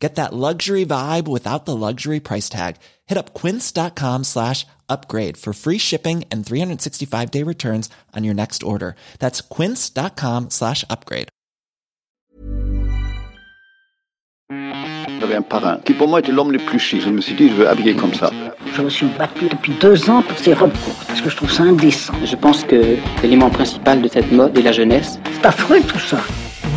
Get that luxury vibe without the luxury price tag. Hit up quince.com slash upgrade for free shipping and 365 day returns on your next order. That's quince.com slash upgrade. J'avais un parrain qui pour moi était l'homme le plus chic. Je me suis dit, je veux habiller comme ça. Je me suis battu depuis deux ans pour ces robes courtes, parce que je trouve ça indécent. Je pense que l'élément principal de cette mode est la jeunesse. C'est affreux tout ça.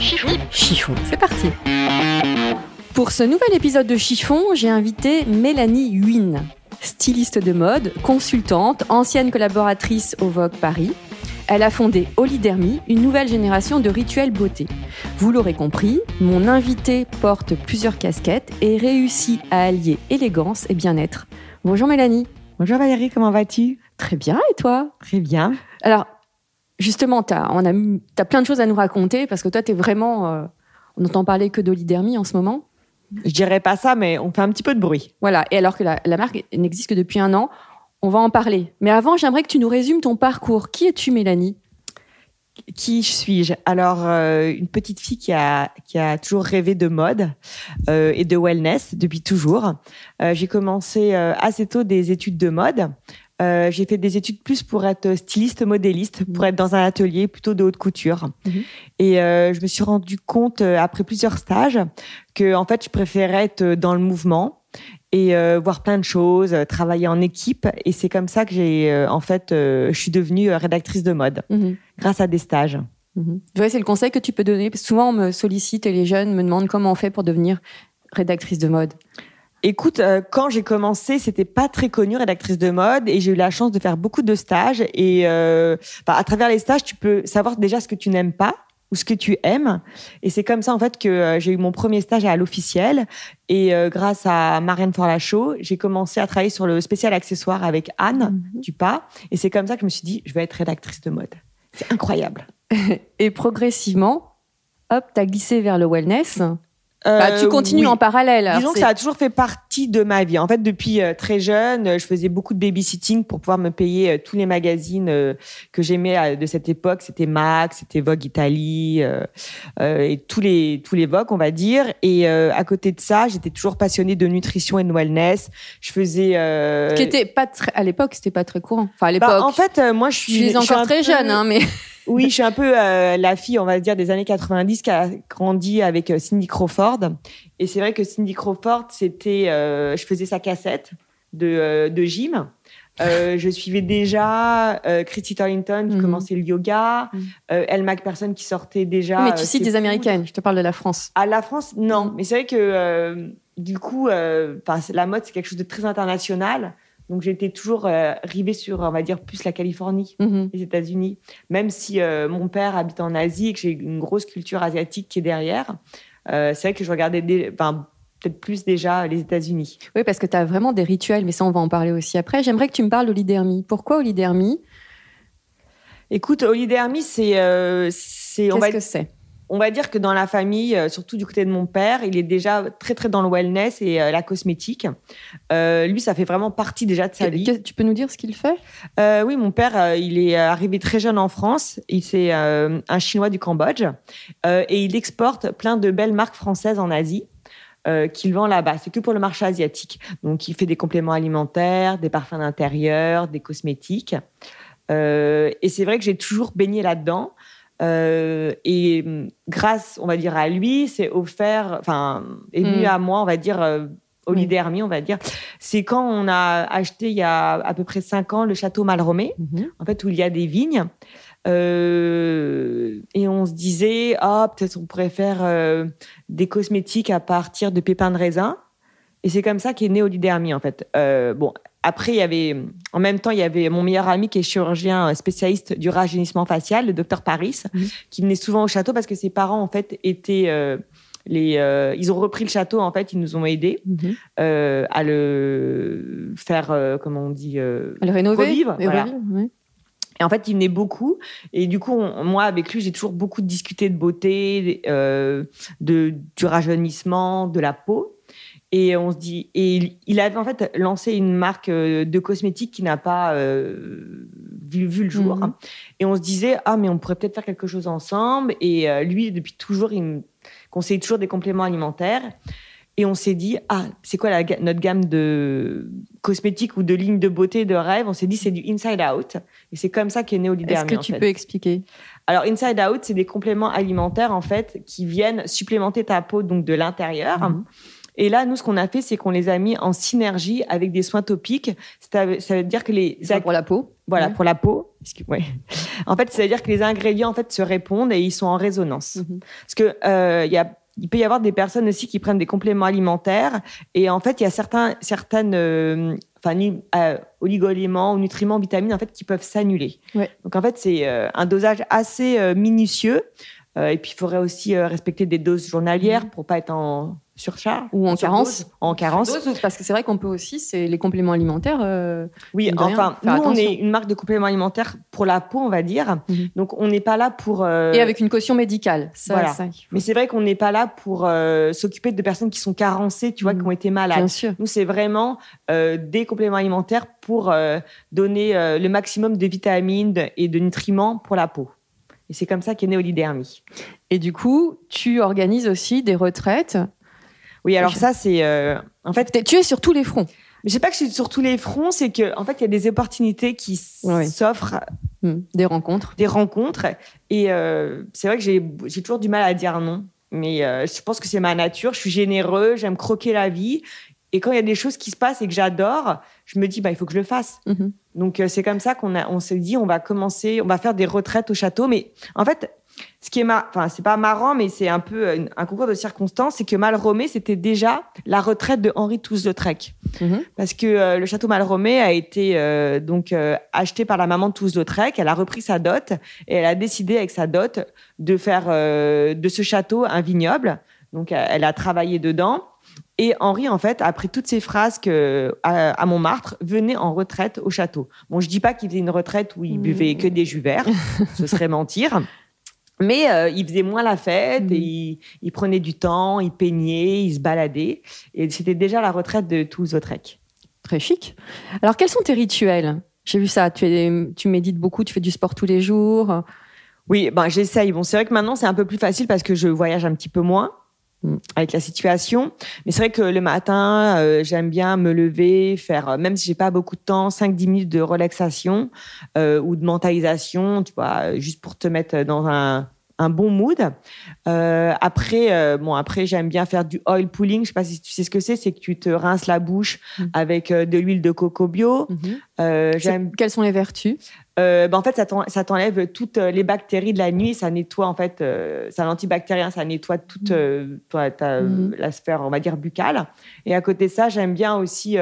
chiffon, chiffon, c'est parti Pour ce nouvel épisode de Chiffon, j'ai invité Mélanie Huyn, styliste de mode, consultante, ancienne collaboratrice au Vogue Paris. Elle a fondé Olidermy, une nouvelle génération de rituels beauté. Vous l'aurez compris, mon invité porte plusieurs casquettes et réussit à allier élégance et bien-être. Bonjour Mélanie. Bonjour Valérie, comment vas-tu? Très bien, et toi? Très bien. Alors, justement, tu as, on a, as plein de choses à nous raconter parce que toi, tu es vraiment. euh, on n'entend parler que d'Olidermy en ce moment. Je dirais pas ça, mais on fait un petit peu de bruit. Voilà, et alors que la, la marque n'existe que depuis un an, on va en parler. Mais avant, j'aimerais que tu nous résumes ton parcours. Qui es-tu, Mélanie? Qui suis-je? Alors, euh, une petite fille qui a, qui a toujours rêvé de mode euh, et de wellness depuis toujours. Euh, j'ai commencé assez tôt des études de mode. Euh, j'ai fait des études plus pour être styliste modéliste, pour être dans un atelier plutôt de haute couture. Mhm. Et euh, je me suis rendu compte euh, après plusieurs stages que en fait je préférais être dans le mouvement et euh, voir plein de choses, travailler en équipe. Et c'est comme ça que j'ai en fait je suis devenue rédactrice de mode Mhm, grâce à des stages. mhm. Ouais, c'est le conseil que tu peux donner. Souvent, on me sollicite et les jeunes me demandent comment on fait pour devenir rédactrice de mode. Écoute, euh, quand j'ai commencé, c'était pas très connu rédactrice de mode et j'ai eu la chance de faire beaucoup de stages et euh, bah, à travers les stages, tu peux savoir déjà ce que tu n'aimes pas ou ce que tu aimes et c'est comme ça en fait que euh, j'ai eu mon premier stage à l'officiel et grâce à Marianne Forlachaud, j'ai commencé à travailler sur le spécial accessoire avec Anne Dupas et c'est comme ça que je me suis dit je vais être rédactrice de mode. C'est incroyable. Et progressivement, hop, t'as glissé vers le wellness. Bah, tu Euh, continues oui. en parallèle. Disons que ça a toujours fait partie de ma vie. En fait, depuis euh, très jeune, euh, je faisais beaucoup de babysitting pour pouvoir me payer tous les magazines que j'aimais de cette époque. C'était Max, c'était Vogue Italie euh, euh, et tous les tous les Vogue, on va dire. Et euh, à côté de ça, j'étais toujours passionnée de nutrition et de wellness. Je faisais. euh, qui était pas très, à l'époque, c'était pas très courant. Enfin, à l'époque. bah, en fait, moi, je je suis, suis je encore un très peu- jeune, hein, mais Oui, je suis un peu euh, la fille, on va dire, des années 90 qui a grandi avec euh, Cindy Crawford. Et c'est vrai que Cindy Crawford, c'était, euh, je faisais sa cassette de, de gym. Euh, je suivais déjà euh, Christy Turlington qui Mhm. commençait le yoga, Mhm. euh, Elle McPherson qui sortait déjà. mais tu cites des américaines. Je te parle de la France. À la France, non. Mais c'est vrai que du coup, la mode, c'est quelque chose de très international. Donc j'étais toujours euh, rivée sur, on va dire, plus la Californie Mhm. les États-Unis, même si euh, mon père habite en Asie et que j'ai une grosse culture asiatique qui est derrière, euh, c'est vrai que je regardais des- peut-être plus déjà les États-Unis. Oui, parce que tu as vraiment des rituels, mais ça, on va en parler aussi après. J'aimerais que tu me parles d'Olidermy. Pourquoi Olidermy Écoute, Olidermy, c'est, Qu'est-ce va, que c'est? On va dire que dans la famille, euh, surtout du côté de mon père, il est déjà très très dans le wellness et euh, la cosmétique. Euh, lui, ça fait vraiment partie déjà de sa vie. Tu peux nous dire ce qu'il fait? Euh, oui, mon père, il est arrivé très jeune en France. Il c'est un Chinois du Cambodge et il exporte plein de belles marques françaises en Asie. Euh, qu'il vend là-bas. C'est que pour le marché asiatique. Donc, il fait des compléments alimentaires, des parfums d'intérieur, des cosmétiques. Euh, et c'est vrai que j'ai toujours baigné là-dedans. Euh, et hum, grâce, on va dire, à lui, c'est offert, enfin, est venu Mm. à moi, on va dire, euh, on va dire. C'est quand on a acheté il y a à peu près cinq ans le château Malromé, Mhm. en fait, où il y a des vignes. Euh, et on se disait, ah, peut-être on pourrait faire euh, des cosmétiques à partir de pépins de raisin. Et c'est comme ça qu'est né Olidermie, en fait. Bon, après, il y avait, en même temps, il y avait mon meilleur ami qui est chirurgien spécialiste du rajeunissement facial, le docteur Paris, Mhm. qui venait souvent au château parce que ses parents, en fait, étaient euh, les, euh, ils ont repris le château, en fait, ils nous ont aidés Mhm. euh, à le faire, comment on dit, À le rénover Revivre, et voilà. revivre, ouais. et en fait, il venait beaucoup. Et du coup, on- moi, avec lui, j'ai toujours beaucoup discuté de beauté, euh, de, du rajeunissement, de la peau. Et on se dit, et il- il avait en fait lancé une marque euh, de cosmétiques qui n'a pas euh, vu, vu le jour. Mhm. Et on se disait, ah, mais on pourrait peut-être faire quelque chose ensemble. Et euh, lui, depuis toujours, il me conseille toujours des compléments alimentaires. Et on s'est dit, ah, c'est quoi la, notre gamme de cosmétiques ou de lignes de beauté de rêve? On s'est dit, c'est du Inside Out. Et c'est comme ça qu'est né Est-ce Olidermie. que en tu fait. peux expliquer? Alors, Inside Out, c'est des compléments alimentaires, en fait, qui viennent supplémenter ta peau, donc de l'intérieur. Mhm. Et là, nous, ce qu'on a fait, c'est qu'on les a mis en synergie avec des soins topiques. Ça veut dire que les pour la peau voilà, Ouais. pour la peau. Parce que- ouais. En fait, c'est-à-dire que les ingrédients en fait se répondent et ils sont en résonance. Mhm. Parce que euh, il y a il peut y avoir des personnes aussi qui prennent des compléments alimentaires et en fait il y a certains certaines euh, enfin euh, oligo-éléments ou nutriments vitamines en fait qui peuvent s'annuler. Ouais. Donc en fait c'est euh, un dosage assez minutieux et puis il faudrait aussi euh, respecter des doses journalières pour pas être en surcharge Ou en carence. En carence. Dose, Parce que c'est vrai qu'on peut aussi, c'est les compléments alimentaires. euh, Oui, enfin, nous, on est une marque de compléments alimentaires pour la peau, on va dire. Mhm. Donc, on n'est pas là pour. euh, Et avec une caution médicale. Ça, voilà. ça, Mais c'est vrai qu'on n'est pas là pour euh, s'occuper de personnes qui sont carencées, tu vois, Mhm. qui ont été malades. bien sûr. Nous, c'est vraiment euh, des compléments alimentaires pour euh, donner euh, le maximum de vitamines et de nutriments pour la peau. Et c'est comme ça qu'est né Olidermie. Et du coup, tu organises aussi des retraites. Oui, alors ça, c'est. euh, en fait, Tu es sur tous les fronts. je sais pas que je suis sur tous les fronts, c'est que en fait, il y a des opportunités qui Oui. s'offrent Hmm, Des rencontres. des rencontres. Et euh, c'est vrai que j'ai j'ai toujours du mal à dire non. Mais euh, je pense que c'est ma nature. Je suis généreux, j'aime croquer la vie. Et quand il y a des choses qui se passent et que j'adore, je me dis, bah, il faut que je le fasse. Mhm. Donc, euh, c'est comme ça qu'on a, on s'est dit, on va commencer, on va faire des retraites au château. Mais en fait, ce qui est mar... enfin, c'est pas marrant, mais c'est un peu euh, un concours de circonstances, c'est que Malromé, c'était déjà la retraite de Henri Toulouse-Lautrec Mhm. parce que euh, le château Malromé a été euh, donc euh, acheté par la maman de Toulouse-Lautrec. Elle a repris sa dot et elle a décidé avec sa dot de faire euh, de ce château un vignoble. Donc elle a travaillé dedans. Et Henri, en fait, a pris toutes ces frasques euh, à, à Montmartre, venait en retraite au château. Bon, je dis pas qu'il faisait une retraite où il Mmh. buvait que des jus verts, ce serait mentir. Mais euh, il faisait moins la fête Mmh. et il, il prenait du temps, il peignait, il se baladait. Et c'était déjà la retraite de Toulouse-Lautrec. Très chic. Alors, quels sont tes rituels? J'ai vu ça. Tu, es, tu médites beaucoup, tu fais du sport tous les jours. Oui, ben j'essaye. Bon, c'est vrai que maintenant c'est un peu plus facile parce que je voyage un petit peu moins. Avec la situation. Mais c'est vrai que le matin, euh, j'aime bien me lever, faire, euh, même si j'ai pas beaucoup de temps, 5-10 minutes de relaxation euh, ou de mentalisation, tu vois, juste pour te mettre dans un un bon mood. Euh, après, bon, après j'aime bien faire du oil pulling. Je sais pas si tu sais ce que c'est. C'est que tu te rinces la bouche Mm. avec de l'huile de coco bio. Euh, j'aime Quelles sont les vertus? Euh, ben en fait, ça t'en- ça t'enlève toutes euh, les bactéries de la nuit. Ça nettoie, en fait, euh, c'est un antibactérien. Ça nettoie toute euh, ta, Mhm. la sphère, on va dire, buccale. Et à côté de ça, j'aime bien aussi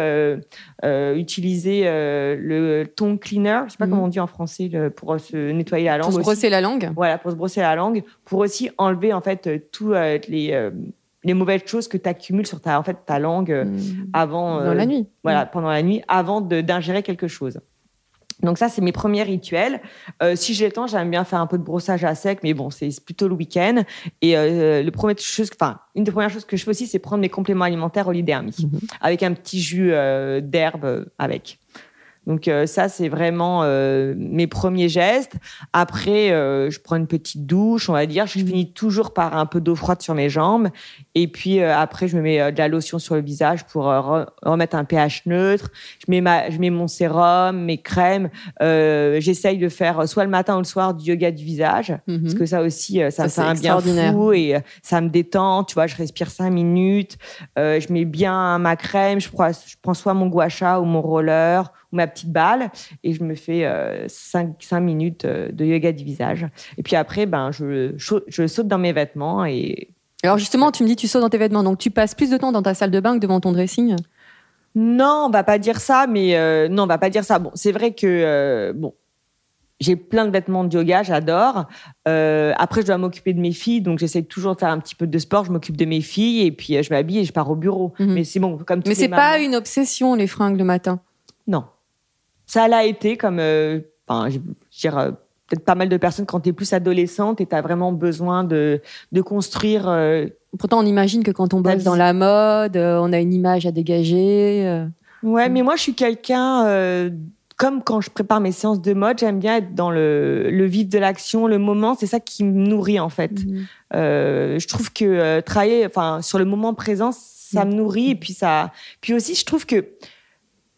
utiliser le tongue cleaner. Je sais pas Mhm. comment on dit en français le- pour se nettoyer la langue. Pour se aussi. brosser la langue Voilà, pour se brosser la langue. Pour aussi enlever, en fait, euh, les, les mauvaises choses que tu accumules sur ta, en fait, ta langue avant. dans euh, la nuit. voilà, pendant la nuit, avant d'ingérer quelque chose. Donc ça, c'est mes premiers rituels. Euh, si j'ai le temps, j'aime bien faire un peu de brossage à sec, mais bon, c'est plutôt le week-end. Et euh, le premier chose, enfin, une des premières choses que je fais aussi, c'est prendre mes compléments alimentaires Olidermie, Mhm. avec un petit jus euh, d'herbe avec. Donc euh, ça, c'est vraiment euh, mes premiers gestes. Après, euh, je prends une petite douche, on va dire. Je finis toujours par un peu d'eau froide sur mes jambes. Et puis après, je me mets de la lotion sur le visage pour re- remettre un pH neutre. Je mets, ma, je mets mon sérum, mes crèmes. J'essaye de faire soit le matin ou le soir du yoga du visage. Mhm. Parce que ça aussi, ça, Ça, me fait un bien fou et ça me détend. Tu vois, je respire cinq minutes. Je mets bien ma crème. Je prends, je prends soit mon gua sha ou mon roller ma petite balle et je me fais 5 minutes euh, de yoga du visage. Et puis après, ben, je, je saute dans mes vêtements et alors justement, tu me dis tu sautes dans tes vêtements, donc tu passes plus de temps dans ta salle de bain que devant ton dressing? Non, on va pas dire ça, mais euh, non, on va pas dire ça. Bon, c'est vrai que euh, bon, j'ai plein de vêtements de yoga, j'adore. Euh, après, je dois m'occuper de mes filles, donc j'essaie toujours de faire un petit peu de sport. Je m'occupe de mes filles et puis je m'habille et je pars au bureau. Mhm. Mais c'est bon, comme Mais c'est pas une obsession les fringues le matin? Non, ça l'a été comme, enfin, je veux dire peut-être pas mal de personnes quand tu es plus adolescente et tu as vraiment besoin de, de construire. Euh, Pourtant, on imagine que quand on bosse dans la mode, euh, on a une image à dégager. Euh. Ouais, mais moi, je suis quelqu'un. comme quand je prépare mes séances de mode, j'aime bien être dans le, le vif de l'action, le moment. C'est ça qui me nourrit en fait. Mhm. je trouve que travailler, enfin, sur le moment présent, ça me nourrit et puis ça. Puis aussi, je trouve que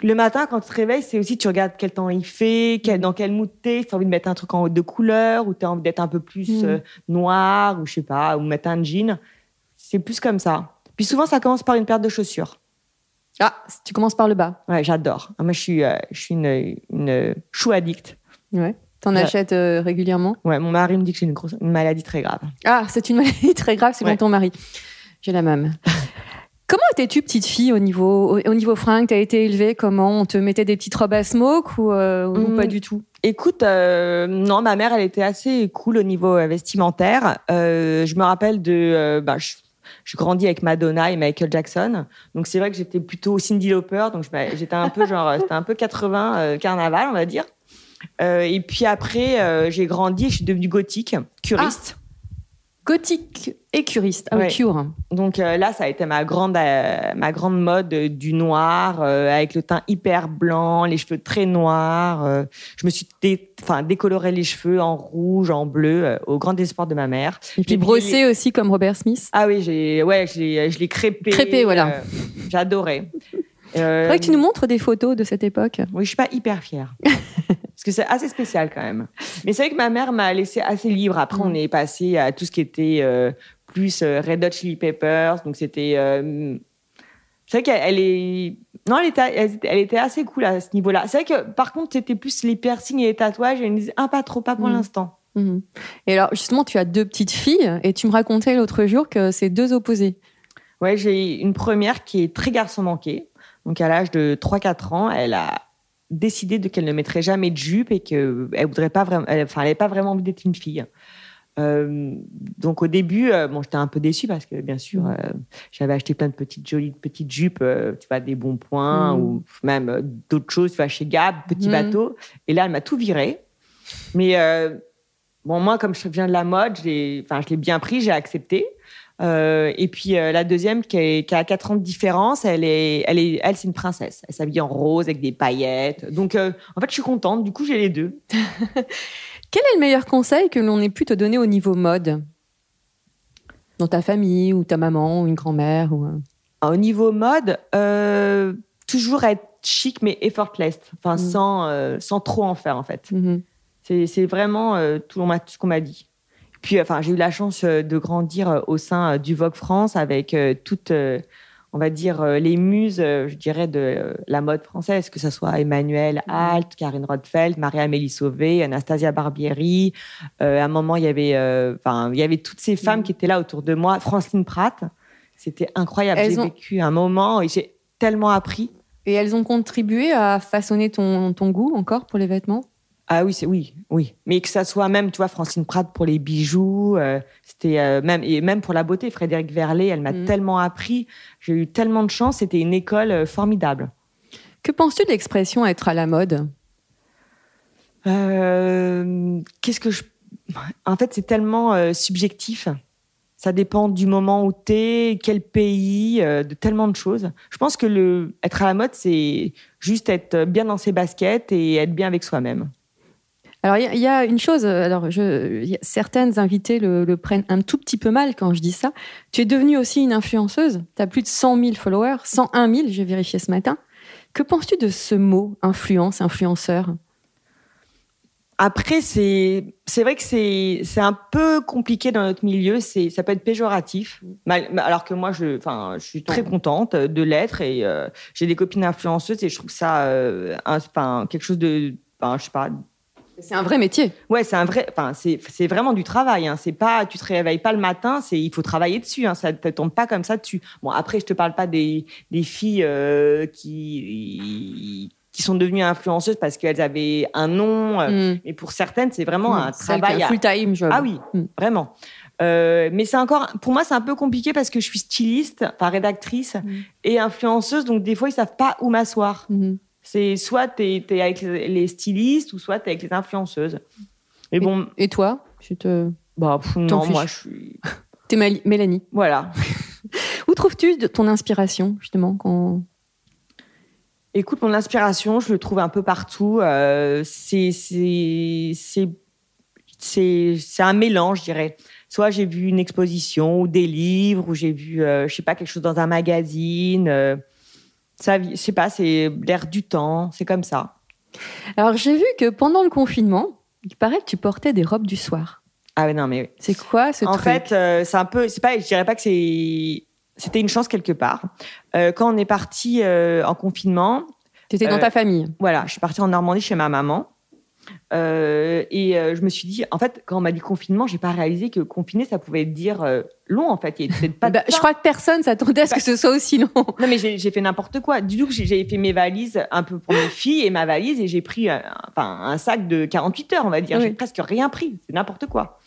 le matin, quand tu te réveilles, c'est aussi tu regardes quel temps il fait, quel, dans quel mood t'es, tu as envie de mettre un truc en haut de couleur, ou tu as envie d'être un peu plus mm. euh, noir, ou je sais pas, ou mettre un jean. C'est plus comme ça. Puis souvent, ça commence par une paire de chaussures. Ah, tu commences par le bas. Ouais, j'adore. Ah, moi, je suis, euh, je suis une, une chou addict. Ouais. T'en achètes euh, régulièrement? Ouais, mon mari me dit que j'ai une, grosse, une maladie très grave. Ah, c'est une maladie très grave, c'est ouais. ton mari. J'ai la même. Comment étais-tu petite fille au niveau, au, niveau fringue T'as été élevée comment? On te mettait des petites robes à smoke ou, euh, ou pas du tout? Écoute, euh, non, ma mère, elle était assez cool au niveau euh, vestimentaire. je me rappelle de, bah, je, je grandis avec Madonna et Michael Jackson, donc c'est vrai que j'étais plutôt Cindy Lauper, donc j'étais un peu genre, c'était un peu 80 carnaval, on va dire. et puis après, j'ai grandi, je suis devenue gothique, curiste. Ah gothique et curiste. Ah cure. Donc euh, là, ça a été ma grande, euh, ma grande mode du noir, euh, avec le teint hyper blanc, les cheveux très noirs. je me suis enfin décoloré les cheveux en rouge, en bleu, au grand espoir de ma mère. Et puis brossé aussi comme Robert Smith. Ah oui, j'ai, ouais, je l'ai crépé. Crépé, voilà. J'adorais. Euh, Faudrait que tu nous montres des photos de cette époque. Oui, je suis pas hyper fière. parce que c'est assez spécial quand même. Mais c'est vrai que ma mère m'a laissé assez libre. Après, on mm. est passé à tout ce qui était euh, plus euh, Red Hot Chili Peppers. Donc, c'était. Euh, c'est vrai qu'elle est. Non, elle était, elle, était assez cool à ce niveau-là. C'est vrai que, par contre, c'était plus les piercings et les tatouages. Elle me disait, un pas trop, pas pour mm. l'instant. Mm. Et alors, justement, tu as deux petites filles et tu me racontais l'autre jour que c'est deux opposés. Ouais, j'ai une première qui est très garçon manqué. Donc, à l'âge de 3-4 ans, elle a décidé de qu'elle ne mettrait jamais de jupe et qu'elle voudrait pas vraiment, enfin, elle n'avait pas vraiment envie d'être une fille. Euh, donc au début, euh, bon, j'étais un peu déçue parce que bien sûr, euh, j'avais acheté plein de petites jolies petites jupes, tu vois, des bons points mm. ou même d'autres choses, tu vois, chez Gab, petit mm. bateau. Et là, elle m'a tout viré. Mais bon, moi, comme je viens de la mode, je l'ai bien pris, j'ai accepté. Euh, et puis euh, la deuxième qui, a 4 ans de différence, elle est, elle est, elle c'est une princesse. Elle s'habille en rose avec des paillettes. Donc euh, en fait, je suis contente. Du coup, j'ai les deux. Quel est le meilleur conseil que l'on ait pu te donner au niveau mode? Dans ta famille ou ta maman ou une grand-mère ou Au niveau mode, toujours être chic mais effortless, enfin mm. sans, sans trop en faire en fait. Mm-hmm. C'est vraiment tout ce qu'on m'a dit. Puis, enfin, j'ai eu la chance euh, de grandir euh, au sein euh, du Vogue France avec toutes, on va dire, les muses, je dirais, de la mode française, que ce soit Emmanuel mmh. Alt, Karine Rothfeld, Maria-Amélie Sauvé, Anastasia Barbieri. à un moment, il y avait, enfin, il y avait toutes ces femmes mmh. qui étaient là autour de moi. Francine Pratt, c'était incroyable. J'ai vécu un moment et j'ai tellement appris. Et elles ont contribué à façonner ton, ton goût encore pour les vêtements? Ah oui, c'est oui, oui. Mais que ça soit même, tu vois, Francine Pratt pour les bijoux, euh, c'était euh, même et même pour la beauté, Frédéric Verlet, elle m'a mm. tellement appris. J'ai eu tellement de chance. C'était une école euh, formidable. Que penses-tu de l'expression être à la mode Qu'est-ce que je En fait, c'est tellement subjectif. Ça dépend du moment où tu es, quel pays, de tellement de choses. Je pense que le être à la mode, c'est juste être bien dans ses baskets et être bien avec soi-même. Alors, il y, a une chose, alors je, certaines invitées le, prennent un tout petit peu mal quand je dis ça. Tu es devenue aussi une influenceuse. Tu as plus de 100 000 followers, 101 000, j'ai vérifié ce matin. Que penses-tu de ce mot, influence, influenceur? Après, c'est vrai que c'est un peu compliqué dans notre milieu. C'est ça peut être péjoratif. Mal- alors que moi, je je suis très contente de l'être et euh, j'ai des copines influenceuses et je trouve ça euh, un- quelque chose de je sais pas. C'est un vrai métier. Ouais, c'est un vrai. Enfin, c'est c'est vraiment du travail. Hein. C'est pas tu te réveilles pas le matin. C'est il faut travailler dessus. Hein. Ça te tombe pas comme ça dessus. Bon, après, je te parle pas des des filles euh, qui qui sont devenues influenceuses parce qu'elles avaient un nom. euh, Mm. mais pour certaines, c'est vraiment un a travail. à- full time job. Ah oui, Mm. vraiment. Euh, mais c'est encore, pour moi, c'est un peu compliqué parce que je suis styliste, enfin rédactrice et influenceuse, donc des fois ils savent pas où m'asseoir. C'est soit t'es es avec les stylistes ou soit t'es avec les influenceuses. Bon, Et toi tu te... bah pff, non, moi je suis, T'es Mélanie. voilà. Où trouves-tu ton inspiration, justement quand... Écoute, mon inspiration, je le trouve un peu partout. Euh, c'est un mélange, je dirais. Soit j'ai vu une exposition ou des livres, ou j'ai vu, euh, je sais pas, quelque chose dans un magazine. euh, ça, je sais pas, c'est l'air du temps, c'est comme ça. Alors, j'ai vu que pendant le confinement, il paraît que tu portais des robes du soir. Ah ouais, non, mais C'est quoi ce en truc fait, euh, c'est un peu, c'est pas, je dirais pas que c'est, c'était une chance quelque part. Euh, quand on est parti euh, en confinement, T'étais dans euh, ta famille. Voilà, je suis partie en Normandie chez ma maman. Euh, et euh, je me suis dit, en fait, quand on m'a dit confinement, j'ai pas réalisé que confiné, ça pouvait dire euh, long, en fait. Il y pas Bah, je crois que personne s'attendait à ce que ce soit aussi long. Non, mais j'ai fait n'importe quoi. Du coup, j'ai fait mes valises un peu pour mes filles et ma valise et j'ai pris enfin, un sac de 48 heures, on va dire. Oui. J'ai presque rien pris. C'est n'importe quoi.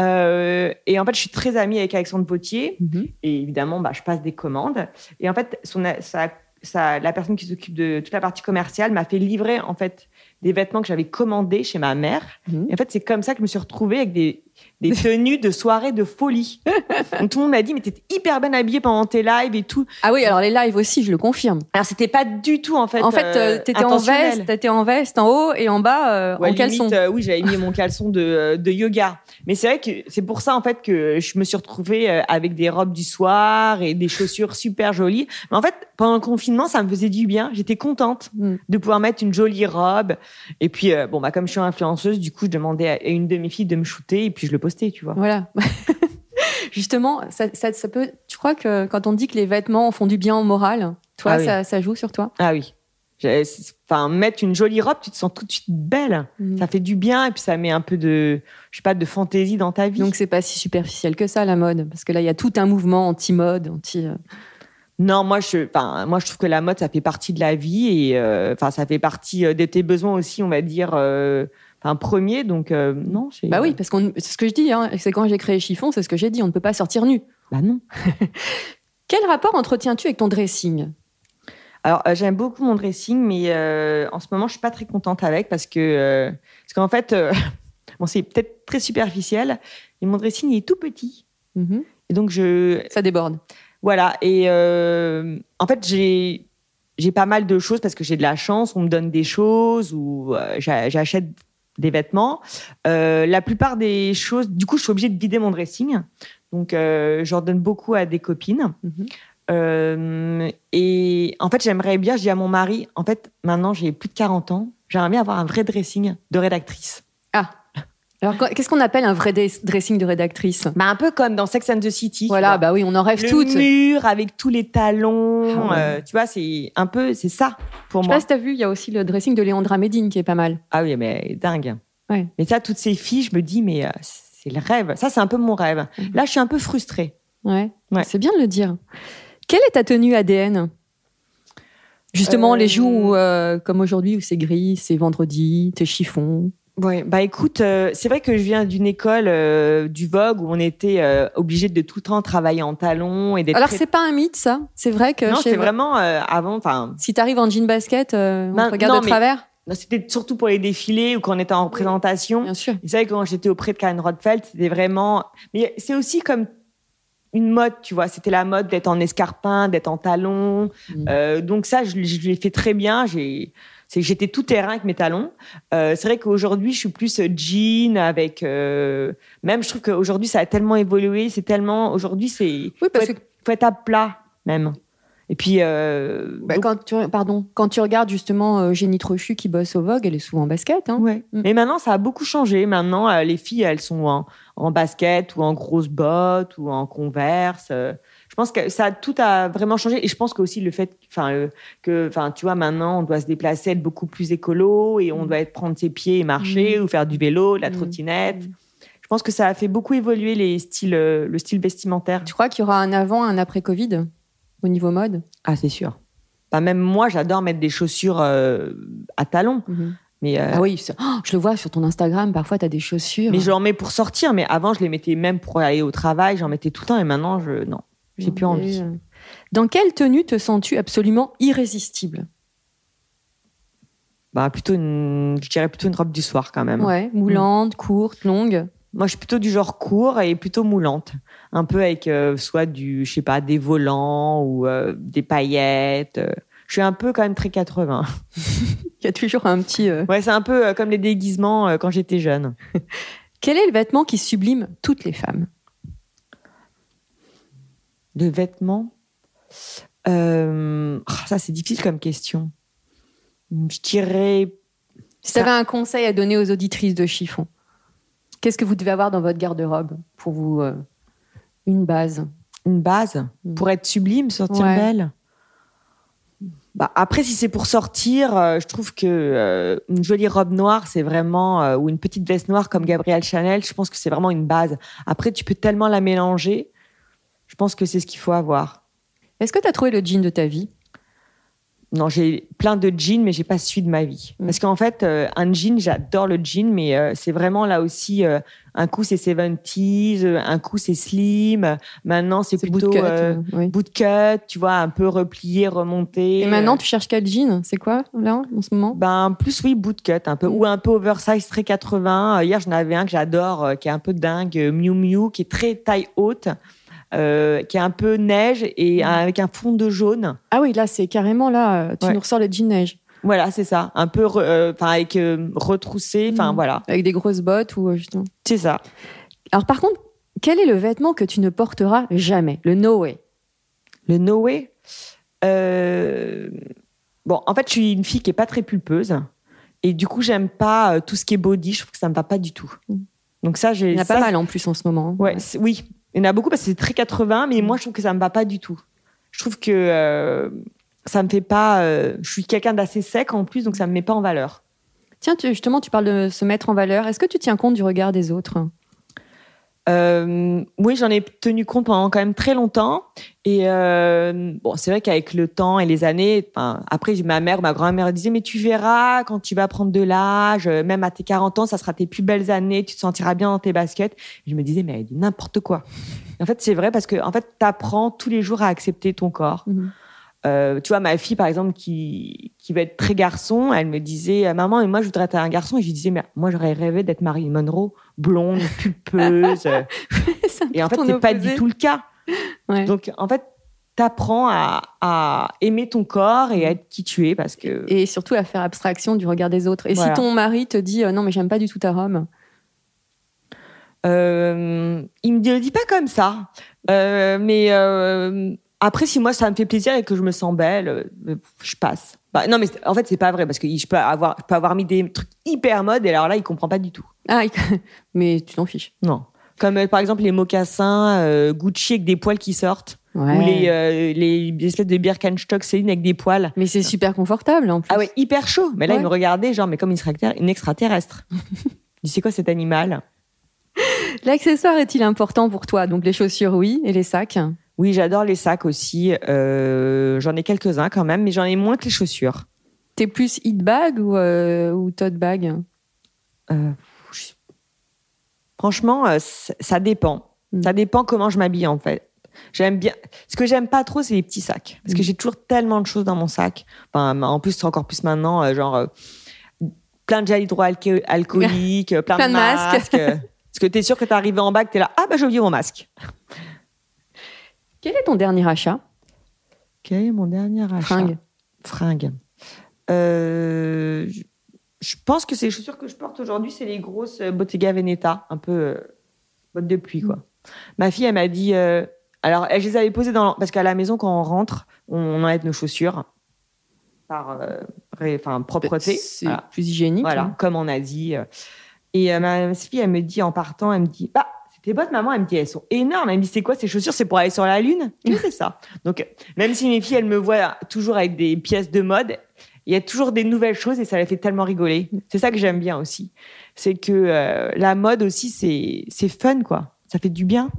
Euh, et en fait, je suis très amie avec Alexandre Potier. Et évidemment, bah, je passe des commandes. Et en fait, son, sa, sa- la personne qui s'occupe de toute la partie commerciale m'a fait livrer en fait des vêtements que j'avais commandés chez ma mère. Et en fait, c'est comme ça que je me suis retrouvée avec des, des tenues de soirée de folie. Donc tout le monde m'a dit, mais t'es hyper bien habillée pendant tes lives et tout. Ah oui, alors les lives aussi, je le confirme. Alors c'était pas du tout en fait. en fait, euh, euh, t'étais en veste, t'étais en veste en haut et en bas euh, Ouais, en limite, caleçon. euh, oui, j'avais mis mon caleçon de, de yoga. Mais c'est vrai que c'est pour ça en fait que je me suis retrouvée avec des robes du soir et des chaussures super jolies. Mais en fait, pendant le confinement, ça me faisait du bien. J'étais contente Mm. de pouvoir mettre une jolie robe. Et puis, bon, bah comme je suis influenceuse, du coup, je demandais à une de mes filles de me shooter et puis je le postais, tu vois. Voilà. Justement, ça, ça, ça peut. Tu crois que quand on dit que les vêtements font du bien au moral, toi, Ah oui. ça, ça joue sur toi? Ah oui. J'ai- Enfin, mettre une jolie robe, tu te sens tout de suite belle. Mhm. Ça fait du bien et puis ça met un peu de, je sais pas, de fantaisie dans ta vie. Donc c'est pas si superficiel que ça la mode, parce que là il y a tout un mouvement anti-mode, anti. euh, Non, moi je, enfin, moi je trouve que la mode ça fait partie de la vie et euh, enfin ça fait partie euh, de tes besoins aussi, on va dire, euh, enfin premier. Donc euh, non. Bah oui, parce qu'on, c'est ce que je dis. Hein, c'est quand j'ai créé Chiffon, c'est ce que j'ai dit. On ne peut pas sortir nu. Bah non. Quel rapport entretiens-tu avec ton dressing? Alors euh, j'aime beaucoup mon dressing, mais euh, en ce moment je suis pas très contente avec parce que euh, parce qu'en fait, bon c'est peut-être très superficiel, mais mon dressing il est tout petit Mhm. et donc je Ça déborde. Voilà. Et en fait, j'ai j'ai pas mal de choses parce que j'ai de la chance. On me donne des choses ou j'a- j'achète des vêtements. Euh, la plupart des choses, du coup, je suis obligée de vider mon dressing. Donc, euh, j'en donne beaucoup à des copines. Mhm. Euh, et en fait, j'aimerais bien, je dis à mon mari, en fait, maintenant, j'ai plus de 40 ans. J'aimerais bien avoir un vrai dressing de rédactrice. Alors qu- qu'est-ce qu'on appelle un vrai dressing de rédactrice? Bah, un peu comme dans Sex and the City. Voilà, bah oui, on en rêve le toutes. Je mur avec tous les talons. Ah ouais. euh, tu vois, c'est un peu, c'est ça pour sais moi. pas si t'as vu, il y a aussi le dressing de Léandra Medine qui est pas mal. Ah oui, mais dingue. Ouais. Mais ça, toutes ces filles, je me dis, mais euh, c'est le rêve. Ça, c'est un peu mon rêve. Mhm. Là, je suis un peu frustrée. Ouais. Ouais. C'est bien de le dire. Quelle est ta tenue ADN Justement, Euh, les jours où, euh, comme aujourd'hui, où c'est gris, c'est vendredi, t'es chiffon. Ouais, bah écoute, euh, c'est vrai que je viens d'une école euh, du Vogue où on était euh, obligé de tout le temps travailler en talons et d'être. Alors, très- c'est pas un mythe, ça? C'est vrai que non, c'est vraiment euh, avant. Enfin, si t'arrives en jean basket, euh, on Non, te regarde non, de mais- travers? non, c'était surtout pour les défilés ou quand on était en représentation. Bien sûr. Vous savez, quand j'étais auprès de Karen Rothfeld, c'était vraiment. Mais c'est aussi comme une mode, tu vois. C'était la mode d'être en escarpin, d'être en talons. Mm. Euh, donc ça, je, je l'ai fait très bien. J'ai, c'est que j'étais tout terrain avec mes talons. Euh, c'est vrai qu'aujourd'hui, je suis plus jean avec. euh, même, je trouve qu'aujourd'hui, ça a tellement évolué. C'est tellement. Aujourd'hui, c'est. Oui, parce faut que être, faut être à plat même. Et puis, euh, Bah, donc- quand tu, pardon, quand tu regardes justement euh, Génie Trochu qui bosse au Vogue, elle est souvent en basket. Hein. Ouais. Mm. Mais maintenant, ça a beaucoup changé. Maintenant, euh, les filles, elles sont en, en basket ou en grosses bottes ou en converse. Je pense que ça tout a vraiment changé. Et je pense que aussi le fait, enfin, euh, que, enfin, tu vois, maintenant, on doit se déplacer, être beaucoup plus écolo et on Mm. doit être prendre ses pieds et marcher ou faire du vélo, de la Mm. trottinette. Je pense que ça a fait beaucoup évoluer les styles, euh, le style vestimentaire. Tu crois qu'il y aura un avant, un après Covid au niveau mode? Ah, c'est sûr. Bah, même moi, j'adore mettre des chaussures euh, à talons. Mais, euh, Ah oui, oh, je le vois sur ton Instagram. Parfois, tu as des chaussures. Mais je en mets pour sortir. Mais avant, je les mettais même pour aller au travail. J'en mettais tout le temps. Et maintenant, je non, j'ai plus envie. Euh, Dans quelle tenue te sens-tu absolument irrésistible? Bah plutôt une, je dirais plutôt une robe du soir quand même. Ouais, moulante, courte, longue. Moi, je suis plutôt du genre court et plutôt moulante, un peu avec euh, soit du, je sais pas, des volants ou euh, des paillettes. euh. Je suis un peu quand même très 80. Il y a toujours un petit. Ouais, c'est un peu comme les déguisements quand j'étais jeune. Quel est le vêtement qui sublime toutes les femmes? Le vêtement, euh, ah, ça c'est difficile comme question. Je dirais Si tu avais un conseil à donner aux auditrices de chiffon, qu'est-ce que vous devez avoir dans votre garde-robe pour vous euh, une base? Une base Mm. pour être sublime, sortir Ouais. belle? Bah, après, si c'est pour sortir, euh, je trouve que euh, une jolie robe noire, c'est vraiment euh, ou une petite veste noire comme Gabrielle Chanel, je pense que c'est vraiment une base. Après, tu peux tellement la mélanger. Je pense que c'est ce qu'il faut avoir. Est-ce que tu as trouvé le jean de ta vie? Non, j'ai plein de jeans, mais j'ai pas celui de ma vie. Mm. Parce qu'en fait, euh, un jean, j'adore le jean, mais euh, c'est vraiment là aussi. euh, un coup, c'est 70s, euh, un coup, c'est slim. Maintenant, c'est plutôt bootcut, oui. bootcut, tu vois, un peu replié, remonté. Et maintenant, tu cherches quel jean? C'est quoi, là, en ce moment? Ben, plus oui, bootcut, un peu. Mm. Ou un peu oversize, très 80. Euh, Hier, j'en avais un que j'adore, qui est un peu dingue, Miu Miu, qui est très taille haute, euh, qui est un peu neige et Mm. avec un fond de jaune. Ah oui, là, c'est carrément là, euh, tu Ouais. nous ressors le jean neige. Voilà, c'est ça. Un peu, euh, enfin, avec euh, retroussé. Enfin, Mm. voilà. Avec des grosses bottes ou justement. C'est ça. Alors, par contre, quel est le vêtement que tu ne porteras jamais? Le no way. Le Noé. Euh... Bon, en fait, je suis une fille qui est pas très pulpeuse. Et du coup, j'aime pas tout ce qui est body. Je trouve que ça me va pas du tout. Mm. Donc ça, j'ai Il y en a ça, pas mal en plus en ce moment. hein. Ouais, c'est- oui. Il y en a beaucoup parce que c'est très 80, mais moi, je trouve que ça me va pas du tout. Je trouve que euh, ça me fait pas. euh, je suis quelqu'un d'assez sec en plus, donc ça me met pas en valeur. Tiens, tu- justement, tu parles de se mettre en valeur. Est-ce que tu tiens compte du regard des autres? Euh, oui, j'en ai tenu compte pendant quand même très longtemps. Et euh, bon, c'est vrai qu'avec le temps et les années, après, ma mère, ma grand-mère disait, mais tu verras quand tu vas prendre de l'âge, euh, même à tes 40 ans, ça sera tes plus belles années, tu te sentiras bien dans tes baskets. Et je me disais, mais elle dit n'importe quoi. En fait, c'est vrai parce que en fait, t'apprends tous les jours à accepter ton corps. Mhm. Euh, tu vois, ma fille, par exemple, qui, qui va être très garçon, elle me disait, maman, et moi, je voudrais être un garçon. Et je lui disais, mais moi, j'aurais rêvé d'être Marilyn Monroe, blonde, pulpeuse. et en fait, c'est pas du tout le cas. Ouais. Donc, en fait, t'apprends à, à aimer ton corps et à être qui tu es parce que. Et surtout à faire abstraction du regard des autres. Et Voilà. si ton mari te dit euh, non, mais j'aime pas du tout ta robe, Euh, il me dit, le dit pas comme ça. Euh, mais après, si moi ça me fait plaisir et que je me sens belle, euh, je passe. Bah, non, mais en fait, c'est pas vrai parce que je peux avoir, je peux avoir mis des trucs hyper mode et alors là, il comprend pas du tout. ah, mais tu t'en fiches. Non. Comme euh, par exemple les mocassins euh, Gucci avec des poils qui sortent Ouais. ou les, euh, les espèces de Birkenstock Céline avec des poils. Mais c'est super confortable en plus. Ah ouais, hyper chaud. Mais là, Ouais. il me regardait, genre, mais comme. Une extraterrestre. il dit, c'est quoi cet animal? L'accessoire est-il important pour toi? Donc les chaussures, oui, et les sacs? Oui, j'adore les sacs aussi. Euh, j'en ai quelques-uns quand même, mais j'en ai moins que les chaussures. T'es plus hit bag ou, euh, ou tote bag? Euh, je- Franchement, euh, ça dépend. Mm. Ça dépend comment je m'habille, en fait. J'aime bien. Ce que j'aime pas trop, c'est les petits sacs. Parce que Mm. j'ai toujours tellement de choses dans mon sac. Enfin, en plus, encore plus maintenant, genre, plein de gel hydroalcoolique, plein, Plein de masques. masques. Parce que t'es sûr que t'es arrivé en que t'es là, ah bah j'ai oublié mon masque. Quel est ton dernier achat? Quel est mon dernier achat? Fringue. Fringue. Euh, je- pense que c'est les chaussures que je porte aujourd'hui, c'est les grosses Bottega Veneta, un peu euh, bottes de pluie, quoi. Ma fille, elle m'a dit. euh, alors, elle, je les avais posées dans. Parce qu'à la maison, quand on rentre, on enlève nos chaussures par enfin, propreté. C'est Voilà. plus hygiénique. Voilà, hein. comme on a dit. Et ma fille, elle me dit en partant, elle me dit, bah, tes bottes, maman. Elle me dit, elles sont énormes. Elle me dit, c'est quoi ces chaussures? C'est pour aller sur la lune? Oui, c'est ça. Donc, même si mes filles, elles me voient toujours avec des pièces de mode, il y a toujours des nouvelles choses et ça les fait tellement rigoler. C'est ça que j'aime bien aussi. C'est que euh, la mode aussi, c'est c'est fun, quoi. Ça fait du bien.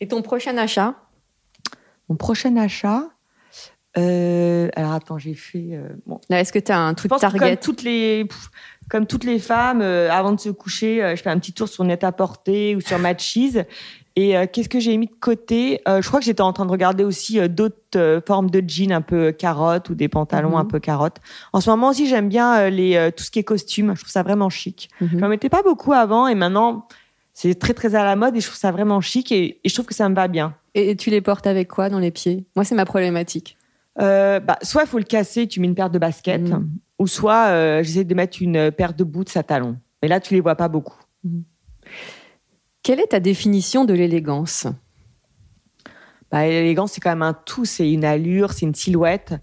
Et ton prochain achat? Mon prochain achat. Euh, alors attends, j'ai fait. euh, bon, Est-ce que tu as un truc Target comme toutes les, pff, comme toutes les femmes, euh, avant de se coucher, euh, je fais un petit tour sur Net-à-Porter ou sur Matchies. Et qu'est-ce que j'ai mis de côté? Je crois que j'étais en train de regarder aussi d'autres formes de jeans un peu carottes ou des pantalons Mhm. un peu carottes. En ce moment aussi, j'aime bien les, tout ce qui est costume. Je trouve ça vraiment chic. Mhm. Je n'en mettais pas beaucoup avant et maintenant, c'est très très à la mode et je trouve ça vraiment chic et, et je trouve que ça me va bien. Et tu les portes avec quoi dans les pieds? Moi, c'est ma problématique. Euh, bah, soit il faut le casser, tu mets une paire de baskets, Mhm. ou soit euh, j'essaie de mettre une paire de boots à talons. Mais là, tu les vois pas beaucoup. Quelle est ta définition de l'élégance? Bah, L'élégance, c'est quand même un tout. C'est une allure, c'est une silhouette.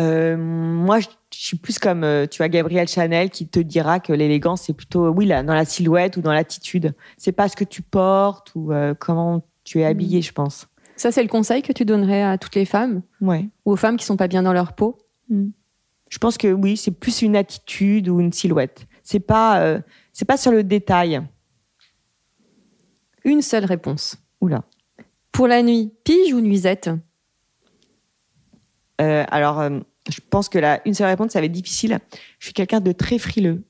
Euh, moi, je suis plus comme, tu vois, Gabrielle Chanel qui te dira que l'élégance, c'est plutôt, oui, là, dans la silhouette ou dans l'attitude. C'est pas ce que tu portes ou euh, comment tu es habillée, je pense. Ça, c'est le conseil que tu donnerais à toutes les femmes Ouais. ou aux femmes qui sont pas bien dans leur peau? Je pense que oui, c'est plus une attitude ou une silhouette. C'est pas, euh, c'est pas sur le détail. Une seule réponse. Oula. Pour la nuit, pige ou nuisette? Euh, alors, euh, je pense que là, une seule réponse, ça va être difficile. Je suis quelqu'un de très frileux.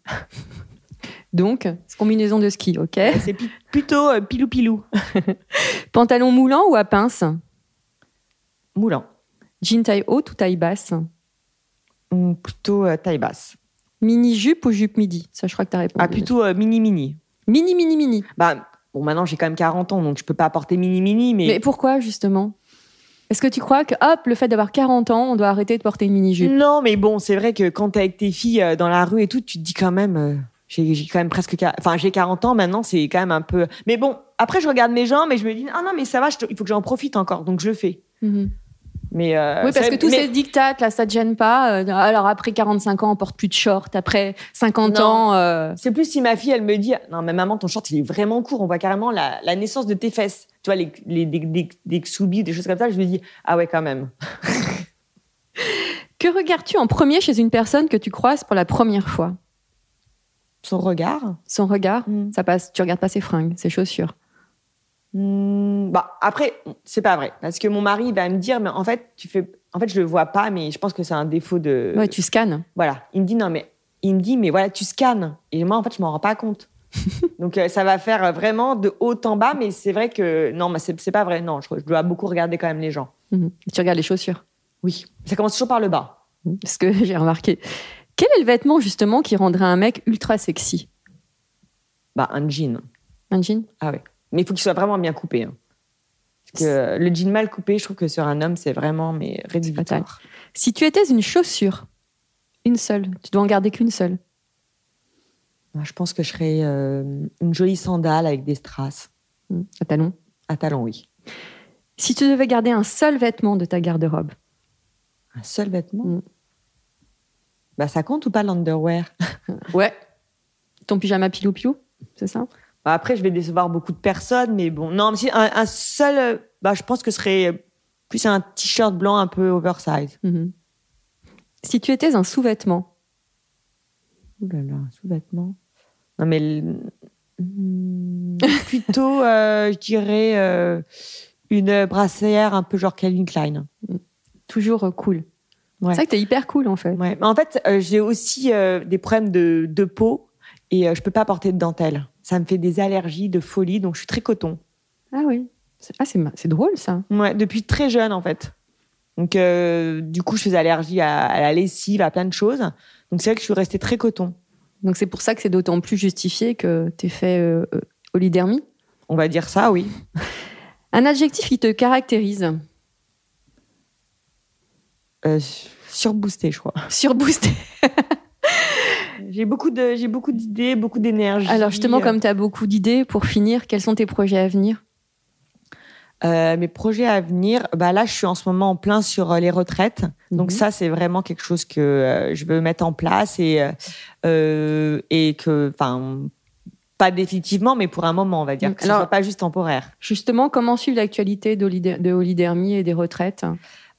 Donc, combinaison de ski, ok C'est plutôt euh, pilou-pilou. Pantalon moulant ou à pince Moulant. Jean taille haute ou taille basse Hum, plutôt euh, taille basse. Mini jupe ou jupe midi? Ça, je crois que tu as répondu. Ah, plutôt euh, mini-mini. Mini, mini, mini. Bah, bon, maintenant, j'ai quand même 40 ans, donc je peux pas porter mini-mini, mais... Mais pourquoi, justement? Est-ce que tu crois que, hop, le fait d'avoir 40 ans, on doit arrêter de porter une mini-jupe Non, mais bon, c'est vrai que quand t'es avec tes filles euh, dans la rue et tout, tu te dis quand même... j'ai quand même presque... Enfin, j'ai 40 ans, maintenant, c'est quand même un peu... Mais bon, après, je regarde mes jambes et je me dis, ah non, mais ça va, il faut que j'en profite encore, donc je le fais. Mhm. Mais euh, Oui, parce que tous mais- ces dictats, là, ça te gêne pas. Euh, Alors, après 45 ans, on porte plus de short. Après 50 Non. ans, euh, C'est plus si ma fille, elle me dit Non, mais maman, ton short, il est vraiment court. On voit carrément la, la naissance de tes fesses. Tu vois, les, les, des, des, des ksubis, des choses comme ça. Je me dis Ah ouais, quand même. que regardes-tu en premier chez une personne que tu croises pour la première fois? Son regard. Son regard, Mm. ça passe. Tu regardes pas ses fringues, ses chaussures. Hmm, bah, après, c'est pas vrai. Parce que mon mari va me dire Mais en fait, tu fais. En fait, je le vois pas, mais je pense que c'est un défaut de. Ouais, tu scannes. Voilà. Il me dit Non, mais. Il me dit Mais voilà, tu scannes. Et moi, en fait, je m'en rends pas compte. Donc, euh, ça va faire vraiment de haut en bas, mais c'est vrai que. Non, mais c'est c'est pas vrai. Non, je, je dois beaucoup regarder quand même les gens. Mhm. Tu regardes les chaussures. Oui. Ça commence toujours par le bas. Ce que j'ai remarqué. Quel est le vêtement justement qui rendrait un mec ultra sexy? Bah, un jean. Un jean? Ah ouais. Mais il faut qu'il soit vraiment bien coupé. hein. Parce que le jean mal coupé, je trouve que sur un homme, c'est vraiment mais rédhibitoire. Si tu étais une chaussure, une seule, tu dois en garder qu'une seule. Moi, Je pense que je serais euh, une jolie sandale avec des strass. Mm. Un talon. À talons, oui. Si tu devais garder un seul vêtement de ta garde-robe, Un seul vêtement? Mm. Bah, ça compte ou pas l'underwear? Ouais. Ton pyjama pilou-pilou, c'est ça? Bah, Après, je vais décevoir beaucoup de personnes, mais bon. Non, mais si un, un seul, euh, bah, je pense que ce serait plus un t-shirt blanc un peu oversize. Mhm. Si tu étais un sous-vêtement, Ouh là là, un sous-vêtement. Non, mais le- Hmm, plutôt, euh, je dirais, euh, une brassière un peu genre Calvin Klein. toujours euh, cool. Ouais. C'est vrai que t'es hyper cool en fait. Ouais. Mais en fait, euh, j'ai aussi euh, des problèmes de, de peau et euh, je peux pas porter de dentelle. Ça me fait des allergies de folie, donc je suis très coton. Ah oui. C'est- Ah, c'est drôle ça. Ouais, depuis très jeune en fait. Donc euh, du coup, je faisais allergie à, à la lessive, à plein de choses. Donc c'est vrai que je suis restée très coton. Donc c'est pour ça que c'est d'autant plus justifié que t'es fait olidermie? On va dire ça, oui. Un adjectif qui te caractérise? Euh, surboosté, je crois. Surboosté. J'ai beaucoup de, j'ai beaucoup d'idées, beaucoup d'énergie. Alors justement, comme tu as beaucoup d'idées, pour finir, quels sont tes projets à venir? Euh, mes projets à venir, bah là, je suis en ce moment en plein sur euh, les retraites. Donc Mhm. ça, c'est vraiment quelque chose que euh, je veux mettre en place et et que, enfin, pas définitivement, mais pour un moment, on va dire Mhm. que ce Alors- soit pas juste temporaire. Justement, comment suivre l'actualité de Holidermy et des retraites?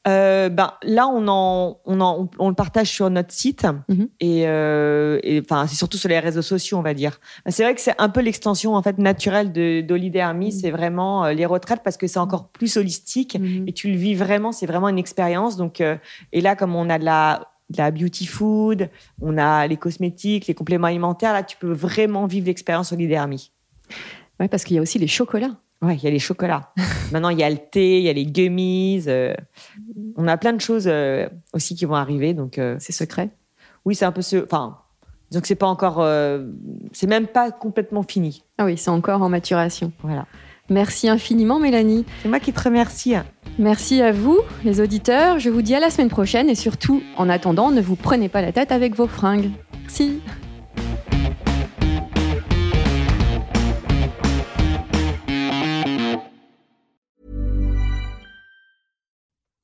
Euh, ben là, on en, on en, on le partage sur notre site Mhm. et, euh, et enfin, c'est surtout sur les réseaux sociaux, on va dire. C'est vrai que c'est un peu l'extension en fait naturelle de d'Holidermy, c'est vraiment euh, les retraites parce que c'est encore plus holistique Mhm. et tu le vis vraiment, c'est vraiment une expérience. Donc, euh, et là, comme on a de la, de la beauty food, on a les cosmétiques, les compléments alimentaires, là, tu peux vraiment vivre l'expérience Holidermy. Ouais, parce qu'il y a aussi les chocolats. Ouais, il y a les chocolats. Maintenant, il y a le thé, il y a les gummies. euh, on a plein de choses euh, aussi qui vont arriver. Donc, euh, C'est secret? oui, c'est un peu ce. Enfin, donc c'est pas encore. euh, c'est même pas complètement fini. Ah oui, c'est encore en maturation. Voilà. Merci infiniment, Mélanie. C'est moi qui te remercie. Merci à vous, les auditeurs. Je vous dis à la semaine prochaine et surtout, en attendant, ne vous prenez pas la tête avec vos fringues. Merci.